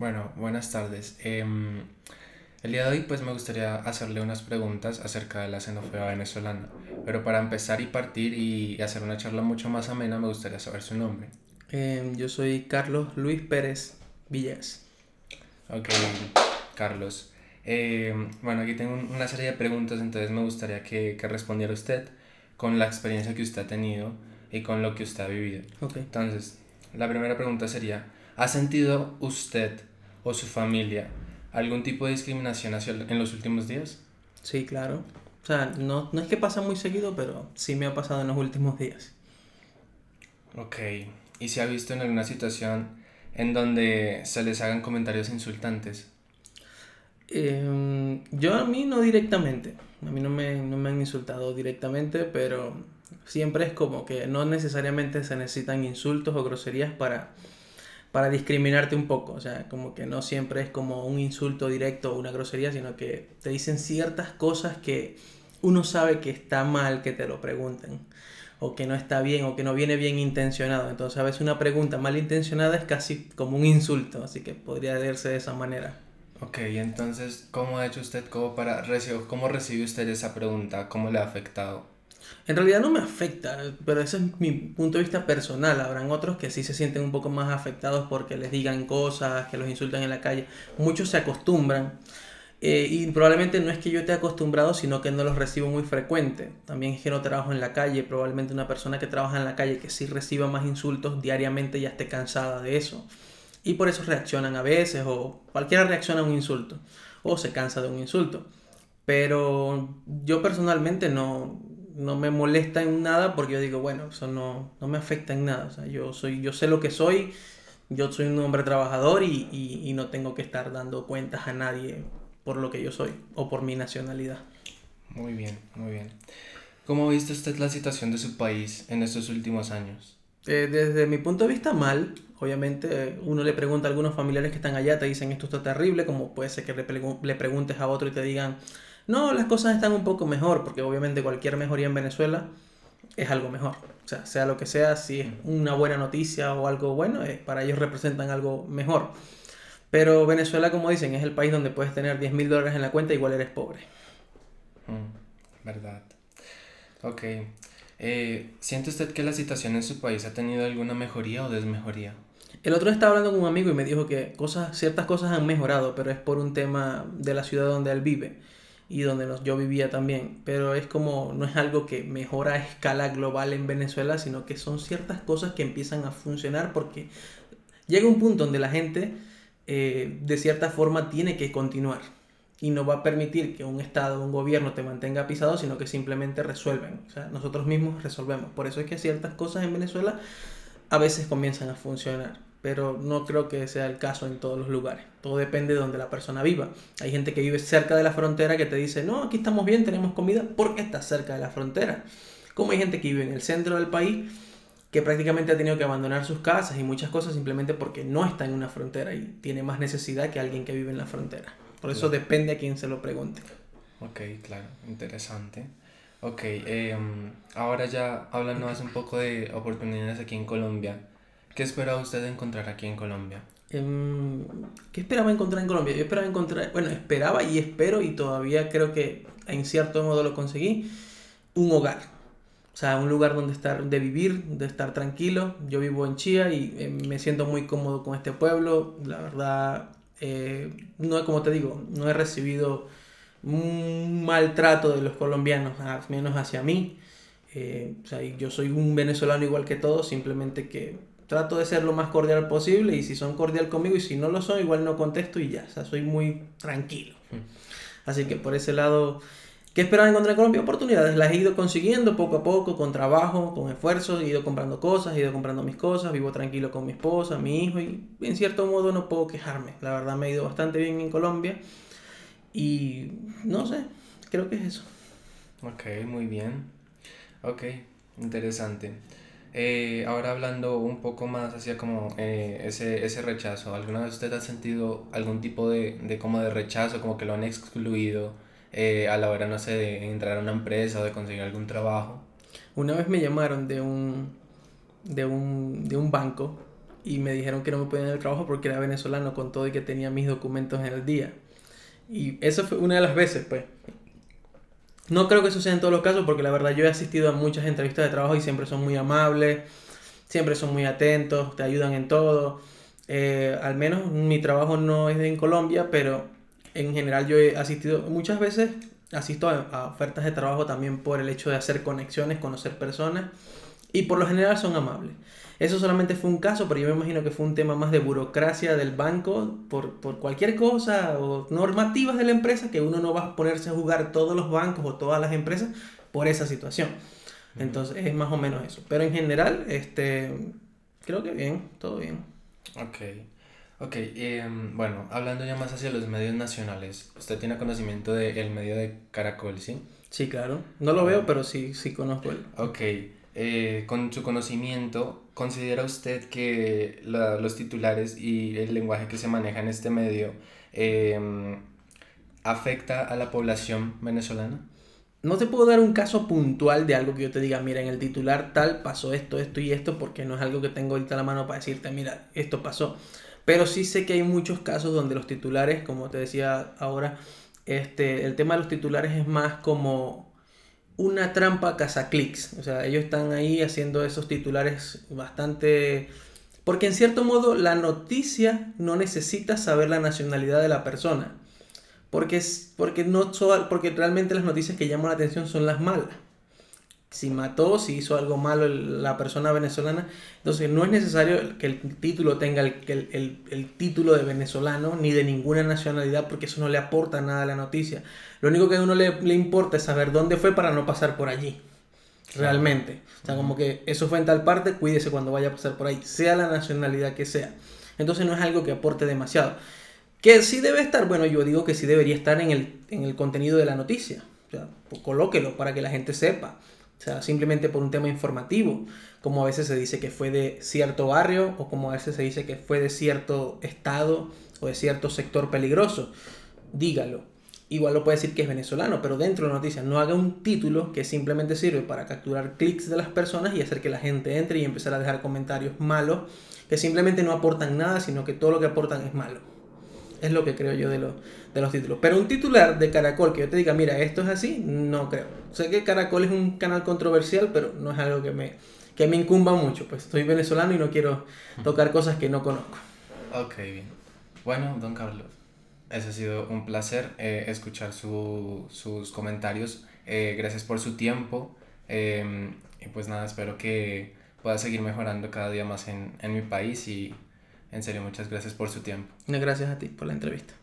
Bueno, buenas tardes. Em, el día de hoy pues me gustaría hacerle unas preguntas acerca de la xenofobia venezolana, pero para empezar y partir y hacer una charla mucho más amena me gustaría saber su nombre. Em, yo soy Carlos Luis Pérez Villas. Ok, Carlos. Em, bueno, aquí tengo una serie de preguntas, entonces me gustaría que, que respondiera usted con la experiencia que usted ha tenido y con lo que usted ha vivido. Ok. Entonces, la primera pregunta sería, ¿ha sentido usted o su familia algún tipo de discriminación hacia, en los últimos días? Sí, claro. O sea, no, no es que pasa muy seguido, pero sí me ha pasado en los últimos días. Ok. ¿Y se ha visto en alguna situación en donde se les hagan comentarios insultantes? Em, yo a mí no directamente. A mí no me, no me han insultado directamente, pero siempre es como que no necesariamente se necesitan insultos o groserías para, para discriminarte un poco. O sea, como que no siempre es como un insulto directo o una grosería, sino que te dicen ciertas cosas que uno sabe que está mal que te lo pregunten. O que no está bien, o que no viene bien intencionado. Entonces, a veces una pregunta mal intencionada es casi como un insulto. Así que podría verse de esa manera. Ok, entonces, ¿cómo ha hecho usted como para cómo recibe usted esa pregunta? ¿Cómo le ha afectado? En realidad no me afecta, pero ese es mi punto de vista personal. Habrán otros que sí se sienten un poco más afectados porque les digan cosas, que los insultan en la calle. Muchos se acostumbran. Eh, y probablemente no es que yo esté acostumbrado, sino que no los recibo muy frecuente. También es que no trabajo en la calle. Probablemente una persona que trabaja en la calle que sí reciba más insultos diariamente ya esté cansada de eso. Y por eso reaccionan a veces, o cualquiera reacciona a un insulto, o se cansa de un insulto. Pero yo personalmente no, no me molesta en nada porque yo digo, bueno, eso no, no me afecta en nada. O sea, yo, soy, yo sé lo que soy, yo soy un hombre trabajador y, y, y no tengo que estar dando cuentas a nadie por lo que yo soy o por mi nacionalidad. Muy bien, muy bien. ¿Cómo ha visto usted la situación de su país en estos últimos años? Eh, desde mi punto de vista, mal. Obviamente, uno le pregunta a algunos familiares que están allá, te dicen esto está terrible, como puede ser que le, le preguntes a otro y te digan, no, las cosas están un poco mejor, porque obviamente cualquier mejoría en Venezuela es algo mejor. O sea, sea lo que sea, si es una buena noticia o algo bueno, eh, para ellos representan algo mejor. Pero Venezuela, como dicen, es el país donde puedes tener 10 mil dólares en la cuenta, igual eres pobre. Mm, verdad. Ok. Eh, ¿Siente usted que la situación en su país ha tenido alguna mejoría o desmejoría? El otro estaba hablando con un amigo y me dijo que cosas, ciertas cosas han mejorado, pero es por un tema de la ciudad donde él vive y donde yo vivía también. Pero es como, no es algo que mejora a escala global en Venezuela, sino que son ciertas cosas que empiezan a funcionar porque llega un punto donde la gente eh, de cierta forma tiene que continuar y no va a permitir que un Estado, un gobierno te mantenga pisado, sino que simplemente resuelven. O sea, nosotros mismos resolvemos. Por eso es que ciertas cosas en Venezuela a veces comienzan a funcionar pero no creo que sea el caso en todos los lugares. Todo depende de donde la persona viva. Hay gente que vive cerca de la frontera que te dice, no, aquí estamos bien, tenemos comida, porque está cerca de la frontera. Como hay gente que vive en el centro del país que prácticamente ha tenido que abandonar sus casas y muchas cosas simplemente porque no está en una frontera y tiene más necesidad que alguien que vive en la frontera. Por eso depende a quien se lo pregunte. Ok, claro, interesante. Ok, em, ahora ya hablándonos un poco de oportunidades aquí en Colombia. ¿Qué esperaba usted encontrar aquí en Colombia? Em, ¿Qué esperaba encontrar en Colombia? Yo esperaba encontrar, bueno, esperaba y espero y todavía creo que en cierto modo lo conseguí, un hogar. O sea, un lugar donde estar, de vivir, de estar tranquilo. Yo vivo en Chía y eh, me siento muy cómodo con este pueblo. La verdad, eh, no como te digo, no he recibido un maltrato de los colombianos, al menos hacia mí. Eh, o sea, yo soy un venezolano igual que todos, simplemente que trato de ser lo más cordial posible y si son cordial conmigo y si no lo son, igual no contesto y ya, o sea, soy muy tranquilo. Hmm. Así que por ese lado, ¿qué esperaba encontrar en Colombia? Oportunidades, las he ido consiguiendo poco a poco, con trabajo, con esfuerzo, he ido comprando cosas, he ido comprando mis cosas, vivo tranquilo con mi esposa, mi hijo y en cierto modo no puedo quejarme. La verdad me ha ido bastante bien en Colombia y no sé, creo que es eso. Ok, muy bien. Ok, interesante. Eh, ahora hablando un poco más hacia como eh, ese, ese rechazo, ¿alguna vez usted ha sentido algún tipo de, de como de rechazo, como que lo han excluido eh, a la hora, no sé, de entrar a una empresa o de conseguir algún trabajo? Una vez me llamaron de un, de un, de un banco y me dijeron que no me podían dar el trabajo porque era venezolano con todo y que tenía mis documentos en el día. Y eso fue una de las veces, pues. No creo que eso sea en todos los casos porque la verdad yo he asistido a muchas entrevistas de trabajo y siempre son muy amables, siempre son muy atentos, te ayudan en todo. Eh, al menos mi trabajo no es en Colombia, pero en general yo he asistido muchas veces, asisto a, ofertas de trabajo también por el hecho de hacer conexiones, conocer personas y por lo general son amables. Eso solamente fue un caso, pero yo me imagino que fue un tema más de burocracia del banco por, por, cualquier cosa o normativas de la empresa que uno no va a ponerse a jugar todos los bancos o todas las empresas por esa situación. Entonces es más o menos eso. Pero en general, este, creo que bien, todo bien. Ok. Ok, em, bueno, hablando ya más hacia los medios nacionales, usted tiene conocimiento del medio de Caracol, ¿sí? Sí, claro. No lo veo, pero sí, sí conozco él. Ok, eh, con su conocimiento, ¿considera usted que los titulares y el lenguaje que se maneja en este medio em, afecta a la población venezolana? No te puedo dar un caso puntual de algo que yo te diga, mira, en el titular tal pasó esto, esto y esto, porque no es algo que tengo ahorita a la mano para decirte, mira, esto pasó. Pero sí sé que hay muchos casos donde los titulares, como te decía ahora, este, el tema de los titulares es más como una trampa cazaclics. O sea, ellos están ahí haciendo esos titulares bastante... Porque en cierto modo la noticia no necesita saber la nacionalidad de la persona. Porque, porque, no, porque realmente las noticias que llaman la atención son las malas si mató, si hizo algo malo la persona venezolana. Entonces no es necesario que el título tenga el, título de venezolano ni de ninguna nacionalidad porque eso no le aporta nada a la noticia. Lo único que a uno le, le importa es saber dónde fue para no pasar por allí. Realmente. O sea, como que eso fue en tal parte, cuídese cuando vaya a pasar por ahí, sea la nacionalidad que sea. Entonces no es algo que aporte demasiado. Que sí debe estar, bueno, yo digo que sí debería estar en el, en el contenido de la noticia. O sea, colóquelo para que la gente sepa. O sea, simplemente por un tema informativo, como a veces se dice que fue de cierto barrio o como a veces se dice que fue de cierto estado o de cierto sector peligroso. Dígalo. Igual lo puede decir que es venezolano, pero dentro de la noticia no haga un título que simplemente sirve para capturar clics de las personas y hacer que la gente entre y empezar a dejar comentarios malos que simplemente no aportan nada, sino que todo lo que aportan es malo. Es lo que creo yo de, de los títulos. Pero un titular de Caracol que yo te diga, mira, esto es así, no creo. Sé que Caracol es un canal controversial, pero no es algo que me, que me incumba mucho. Pues soy venezolano y no quiero tocar cosas que no conozco. Ok, bien. Bueno, don Carlos, ese ha sido un placer eh, escuchar sus comentarios. Eh, gracias por su tiempo. Em, y pues nada, espero que pueda seguir mejorando cada día más en, en mi país y en serio, muchas gracias por su tiempo. Gracias a ti por la entrevista.